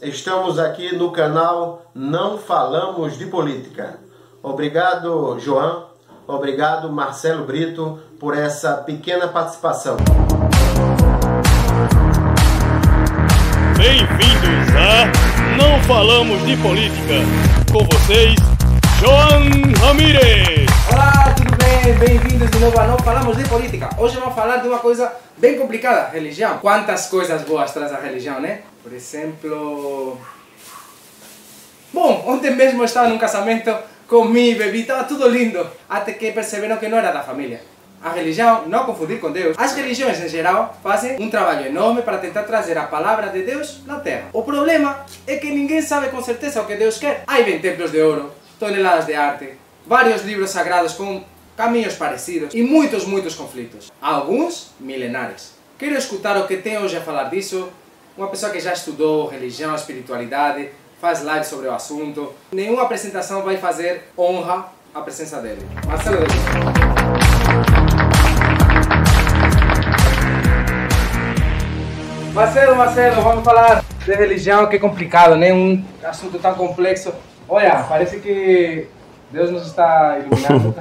Estamos aqui no canal Não Falamos de Política. Obrigado, João. Obrigado, Marcelo Brito, por essa pequena participação. Bem-vindos a Não Falamos de Política. Com vocês, João Ramírez. Olá, tudo bem? Bem-vindos de novo a Não Falamos de Política. Hoje vamos falar de uma coisa bem complicada, religião. Quantas coisas boas traz a religião, né? Por exemplo... Bom, ontem mesmo estava num casamento, comi, bebi, estava tudo lindo. Até que perceberam que não era da família. A religião, não confundir com Deus. As religiões em geral fazem um trabalho enorme para tentar trazer a palavra de Deus na Terra. O problema é que ninguém sabe com certeza o que Deus quer. Aí vem templos de ouro, toneladas de arte, vários livros sagrados com caminhos parecidos e muitos, muitos conflitos. Alguns milenares. Quero escutar o que tem hoje a falar disso uma pessoa que já estudou religião, espiritualidade, faz live sobre o assunto. Nenhuma apresentação vai fazer honra à presença dele. Marcelo Marcelo, Marcelo, vamos falar de religião, que é complicado, né? Um assunto tão complexo. Olha, parece que Deus nos está iluminando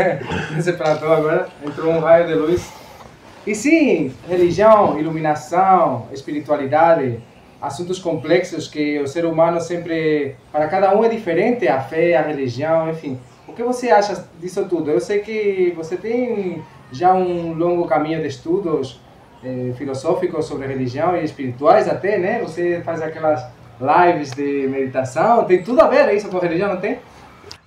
nesse platô agora. Entrou um raio de luz. E sim, religião, iluminação, espiritualidade, assuntos complexos que o ser humano sempre, para cada um é diferente, a fé, a religião, enfim. O que você acha disso tudo? Eu sei que você tem já um longo caminho de estudos eh, filosóficos sobre religião e espirituais até, né? Você faz aquelas lives de meditação, tem tudo a ver isso com religião, não tem?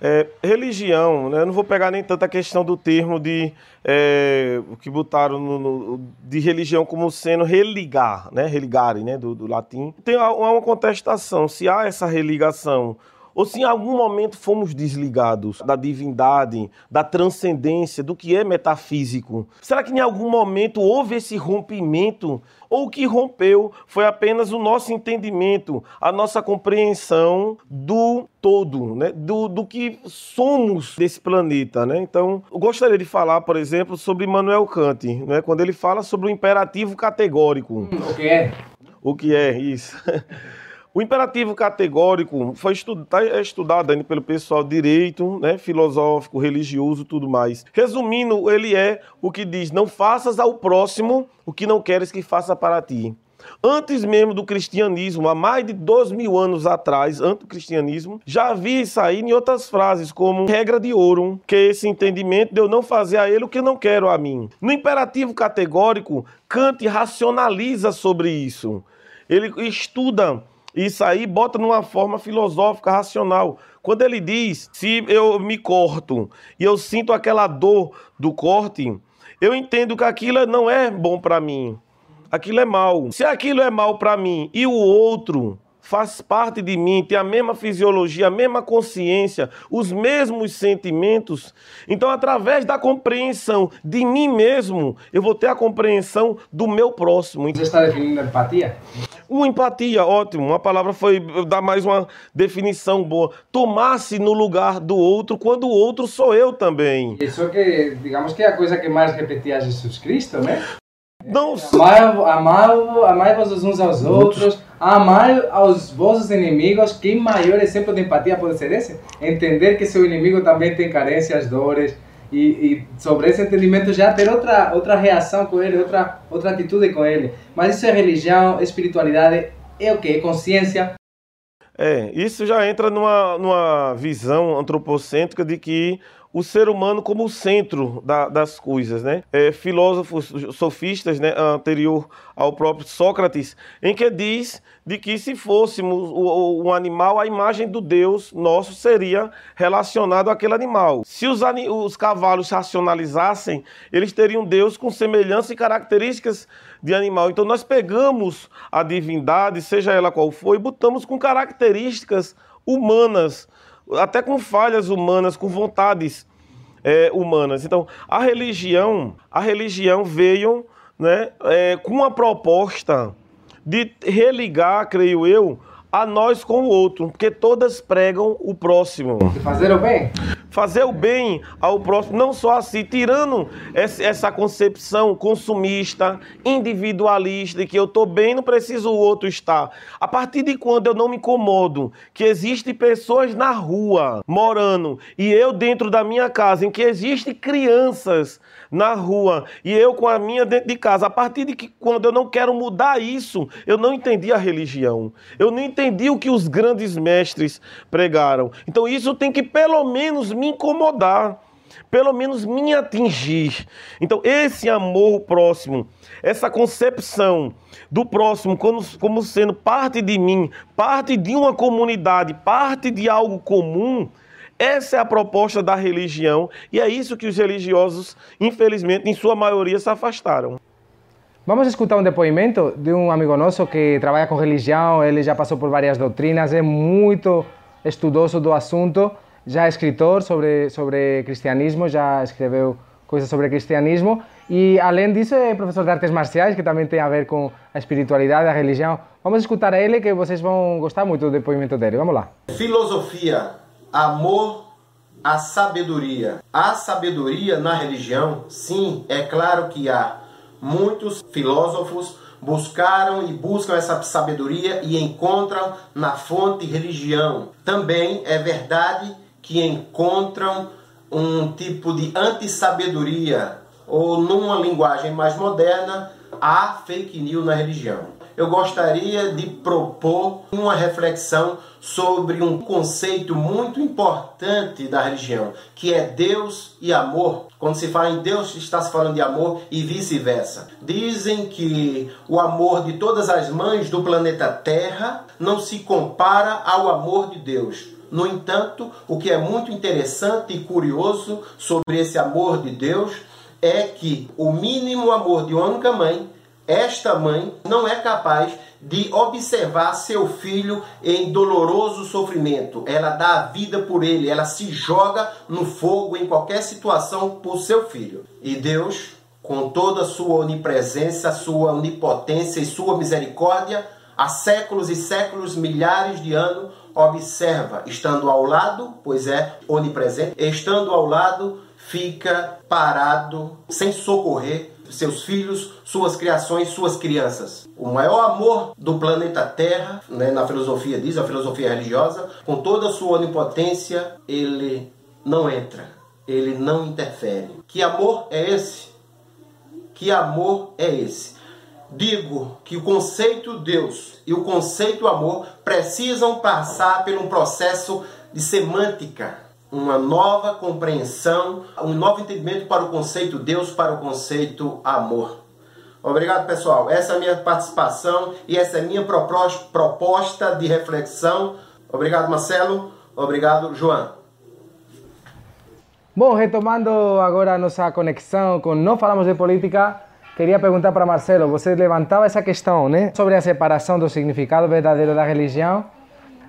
É, religião, né? eu não vou pegar nem tanta questão do termo de é, que botaram no, no, de religião como sendo religar, né? religare, né? do, do latim. Tem uma contestação se há essa religação ou se em algum momento fomos desligados da divindade, da transcendência, do que é metafísico. Será que em algum momento houve esse rompimento? Ou o que rompeu foi apenas o nosso entendimento, a nossa compreensão do todo, né? do, do que somos desse planeta. Né? Então, eu gostaria de falar, por exemplo, sobre Immanuel Kant, né? quando ele fala sobre o imperativo categórico. O que é? O que é isso? O imperativo categórico foi estudado, tá estudado pelo pessoal direito, né, filosófico, religioso, tudo mais. Resumindo, ele é o que diz: não faças ao próximo o que não queres que faça para ti. Antes mesmo do cristianismo, há mais de dois mil anos atrás, antes do cristianismo, já havia isso aí em outras frases, como regra de ouro, que é esse entendimento de eu não fazer a ele o que eu não quero a mim. No imperativo categórico, Kant racionaliza sobre isso. Ele estuda isso aí bota numa forma filosófica, racional. Quando ele diz, se eu me corto e eu sinto aquela dor do corte, eu entendo que aquilo não é bom para mim. Aquilo é mal. Se aquilo é mal para mim e o outro faz parte de mim, tem a mesma fisiologia, a mesma consciência, os mesmos sentimentos. Então, através da compreensão de mim mesmo, eu vou ter a compreensão do meu próximo. Você está definindo empatia? Uma empatia, ótimo. Uma palavra foi dar mais uma definição boa. Tomar-se no lugar do outro quando o outro sou eu também. Isso que, digamos que é a coisa que mais repetia Jesus Cristo, né? Não, amai-vos uns aos outros, amai aos vossos inimigos. Que maior exemplo de empatia pode ser esse? Entender que seu inimigo também tem carências, dores, e, e, sobre esse entendimento já ter outra, outra reação com ele, outra, outra atitude com ele. Mas isso é religião, espiritualidade, é o que? Consciência. É, isso já entra numa, numa visão antropocêntrica de que o ser humano como o centro da, das coisas, né? É, filósofos sofistas, né, anterior ao próprio Sócrates, em que diz de que se fôssemos um animal, a imagem do Deus nosso seria relacionado àquele animal. Se os, os cavalos racionalizassem, eles teriam Deus com semelhança e características de animal. Então nós pegamos a divindade, seja ela qual for, e botamos com características humanas até com falhas humanas, com vontades é, humanas. Então, a religião, a religião veio né, é, com uma proposta de religar, creio eu, a nós com o outro, porque todas pregam o próximo. Fazer o bem? Fazer o bem ao próximo, não só assim, tirando essa concepção consumista, individualista, que eu estou bem, não preciso o outro estar. A partir de quando eu não me incomodo que existem pessoas na rua morando e eu dentro da minha casa, em que existem crianças na rua e eu com a minha dentro de casa, a partir de que quando eu não quero mudar isso, eu não entendi a religião. Eu não entendi o que os grandes mestres pregaram. Então isso tem que pelo menos me incomodar, pelo menos me atingir. Então, esse amor próximo, essa concepção do próximo como, como sendo parte de mim, parte de uma comunidade, parte de algo comum. Essa é a proposta da religião e é isso que os religiosos, infelizmente, em sua maioria, se afastaram. Vamos escutar um depoimento de um amigo nosso que trabalha com religião, ele já passou por várias doutrinas, é muito estudoso do assunto já é escritor sobre, sobre cristianismo, já escreveu coisas sobre cristianismo e, além disso, é professor de artes marciais, que também tem a ver com a espiritualidade, a religião. Vamos escutar ele, que vocês vão gostar muito do depoimento dele. Vamos lá. Filosofia, amor, a sabedoria. Há sabedoria na religião? Sim, é claro que há. Muitos filósofos buscaram e buscam essa sabedoria e encontram na fonte religião. Também é verdade que encontram um tipo de antissabedoria ou numa linguagem mais moderna, há fake news na religião. Eu gostaria de propor uma reflexão sobre um conceito muito importante da religião, que é Deus e amor. Quando se fala em Deus, está se falando de amor e vice-versa. Dizem que o amor de todas as mães do planeta Terra não se compara ao amor de Deus. No entanto, o que é muito interessante e curioso sobre esse amor de Deus é que o mínimo amor de uma única mãe, esta mãe não é capaz de observar seu filho em doloroso sofrimento. Ela dá a vida por ele, ela se joga no fogo em qualquer situação por seu filho. E Deus, com toda a sua onipresença, sua onipotência e sua misericórdia, há séculos e séculos, milhares de anos, observa, estando ao lado, pois é onipresente, estando ao lado, fica parado, sem socorrer seus filhos, suas criações, suas crianças. O maior amor do planeta Terra, né, na filosofia diz, a filosofia religiosa, com toda a sua onipotência, ele não entra, ele não interfere. Que amor é esse? Que amor é esse? digo que o conceito Deus e o conceito amor precisam passar por um processo de semântica, uma nova compreensão, um novo entendimento para o conceito Deus, para o conceito amor. Obrigado, pessoal. Essa é a minha participação e essa é a minha proposta de reflexão. Obrigado, Marcelo. Obrigado, João. Bom, retomando agora a nossa conexão com Não Falamos de Política, Queria perguntar para Marcelo, você levantava essa questão, né, sobre a separação do significado verdadeiro da religião.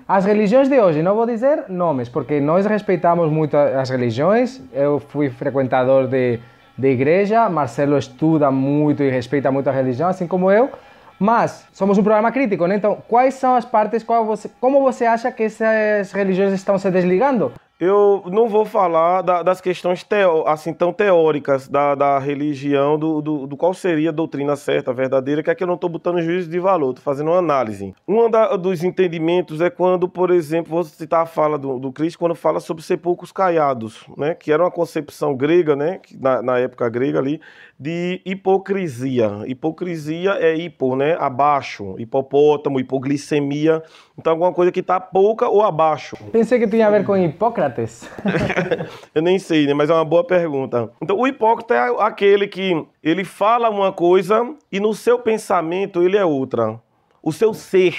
As religiões de hoje, não vou dizer nomes, porque nós respeitamos muito as religiões. Eu fui frequentador de, de igreja, Marcelo estuda muito e respeita muito a religião, assim como eu. Mas somos um programa crítico, né? Então, quais são as partes, você, como você acha que essas religiões estão se desligando? Eu não vou falar da, das questões assim tão teóricas da, da religião, do, do, do, qual seria a doutrina certa, verdadeira, que é que eu não estou botando juízo de valor, estou fazendo uma análise. Um da, dos entendimentos é quando, por exemplo, vou citar a fala do, do Cristo, quando fala sobre sepulcros caiados, né, que era uma concepção grega, né, na, na época grega ali, de hipocrisia. Hipocrisia é hipo, né? Abaixo. Hipopótamo, hipoglicemia. Então, alguma coisa que está pouca ou abaixo. Pensei que tinha a ver com Hipócrates. Eu nem sei, né? Mas é uma boa pergunta. Então, o hipócrita é aquele que ele fala uma coisa e no seu pensamento ele é outra. O seu ser,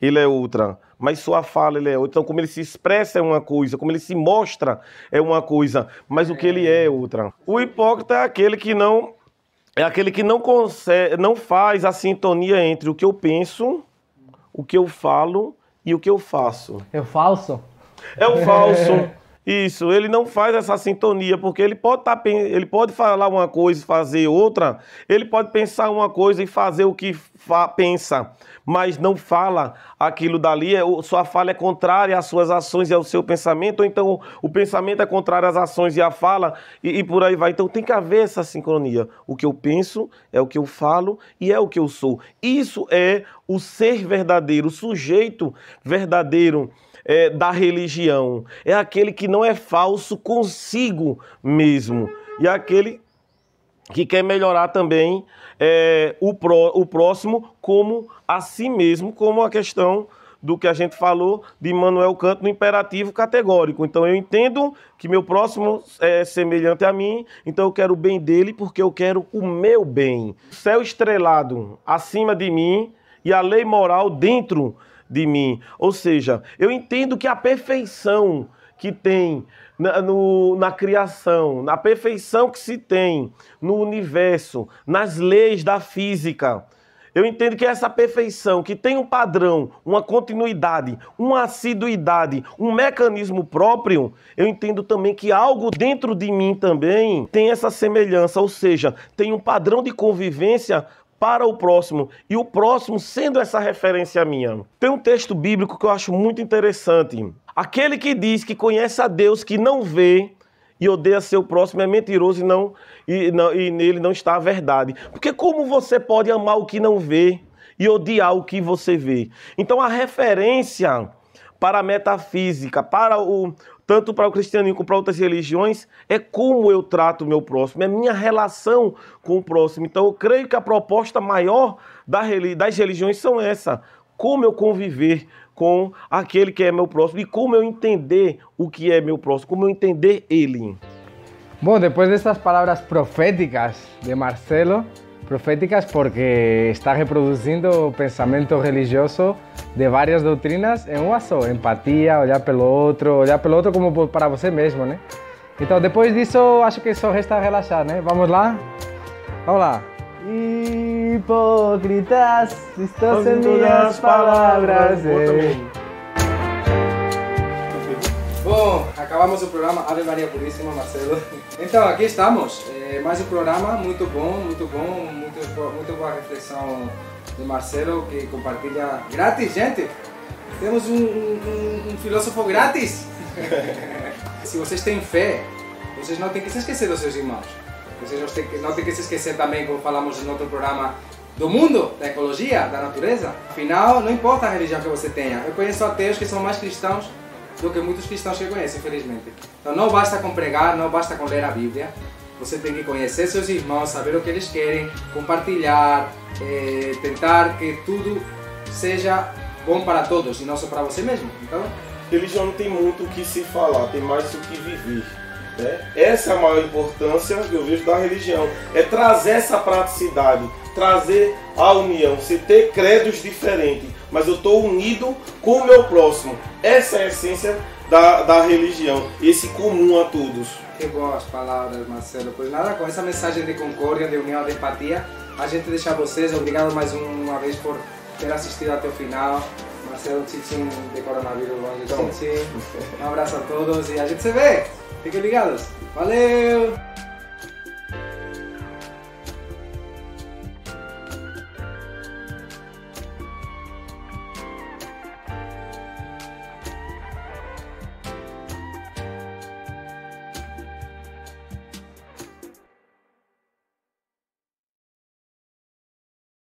ele é outra mas sua fala ele é outra. Então, como ele se expressa é uma coisa, como ele se mostra é uma coisa, mas o que ele é é outra. O hipócrita é aquele que não é aquele que não consegue, não faz a sintonia entre o que eu penso, o que eu falo e o que eu faço. É o falso? É o falso. Isso, ele não faz essa sintonia, porque ele pode, tá, ele pode falar uma coisa e fazer outra, ele pode pensar uma coisa e fazer o que pensa, mas não fala aquilo dali, é, sua fala é contrária às suas ações e ao seu pensamento, ou então o pensamento é contrário às ações e à fala, e, e por aí vai. Então tem que haver essa sincronia. O que eu penso é o que eu falo e é o que eu sou. Isso é o ser verdadeiro, o sujeito verdadeiro é, da religião. É aquele que não é falso consigo mesmo. E é aquele que quer melhorar também é, o, pró, o próximo como a si mesmo, como a questão do que a gente falou de Manuel Canto no imperativo categórico. Então eu entendo que meu próximo é semelhante a mim, então eu quero o bem dele porque eu quero o meu bem. Céu estrelado acima de mim e a lei moral dentro de mim. Ou seja, eu entendo que a perfeição que tem na, no, na criação, na perfeição que se tem no universo, nas leis da física, eu entendo que essa perfeição, que tem um padrão, uma continuidade, uma assiduidade, um mecanismo próprio, eu entendo também que algo dentro de mim também tem essa semelhança, ou seja, tem um padrão de convivência para o próximo e o próximo sendo essa referência minha. Tem um texto bíblico que eu acho muito interessante. Aquele que diz que conhece a Deus que não vê e odeia seu próximo é mentiroso e não e, não, e nele não está a verdade. Porque como você pode amar o que não vê e odiar o que você vê? Então a referência para a metafísica, para o, tanto para o cristianismo como para outras religiões, é como eu trato o meu próximo, é minha relação com o próximo. Então eu creio que a proposta maior das religiões são essa: como eu conviver com aquele que é meu próximo e como eu entender o que é meu próximo, como eu entender ele. Bom, depois dessas palavras proféticas de Marcelo, proféticas porque está reproducindo o pensamento religioso de várias doutrinas em uma só, empatia, olhar pelo outro, olhar pelo outro como para você mesmo, né? Então, depois disso, acho que só resta relaxar, né? Vamos lá? Vamos lá. Hipócritas, estas em minhas palavras. Eh. Acabamos o programa Ave Maria Puríssima, Marcelo. Então, aqui estamos. É, mais um programa muito bom, muito bom, muito, muito boa reflexão de Marcelo que compartilha grátis, gente. Temos um, um, um filósofo grátis. se vocês têm fé, vocês não têm que se esquecer dos seus irmãos. Vocês não têm que se esquecer também, como falamos no outro programa, do mundo, da ecologia, da natureza. Afinal, não importa a religião que você tenha. Eu conheço ateus que são mais cristãos do que muitos cristãos que conheço, infelizmente. Então não basta com pregar, não basta com ler a Bíblia. Você tem que conhecer seus irmãos, saber o que eles querem, compartilhar, é, tentar que tudo seja bom para todos e não só para você mesmo. Então, religião não tem muito o que se falar, tem mais o que viver. Né? Essa é a maior importância que eu vejo da religião, é trazer essa praticidade, trazer a união, você ter credos diferentes, mas eu estou unido com o meu próximo. Essa é a essência da, da religião, esse comum a todos. Que boas palavras, Marcelo. Pois nada, com essa mensagem de concórdia, de união, de empatia, a gente deixa vocês. Obrigado mais uma vez por ter assistido até o final. Marcelo Tchitchin de coronavírus longe. Um abraço a todos e a gente se vê. Fiquem ligados. Valeu!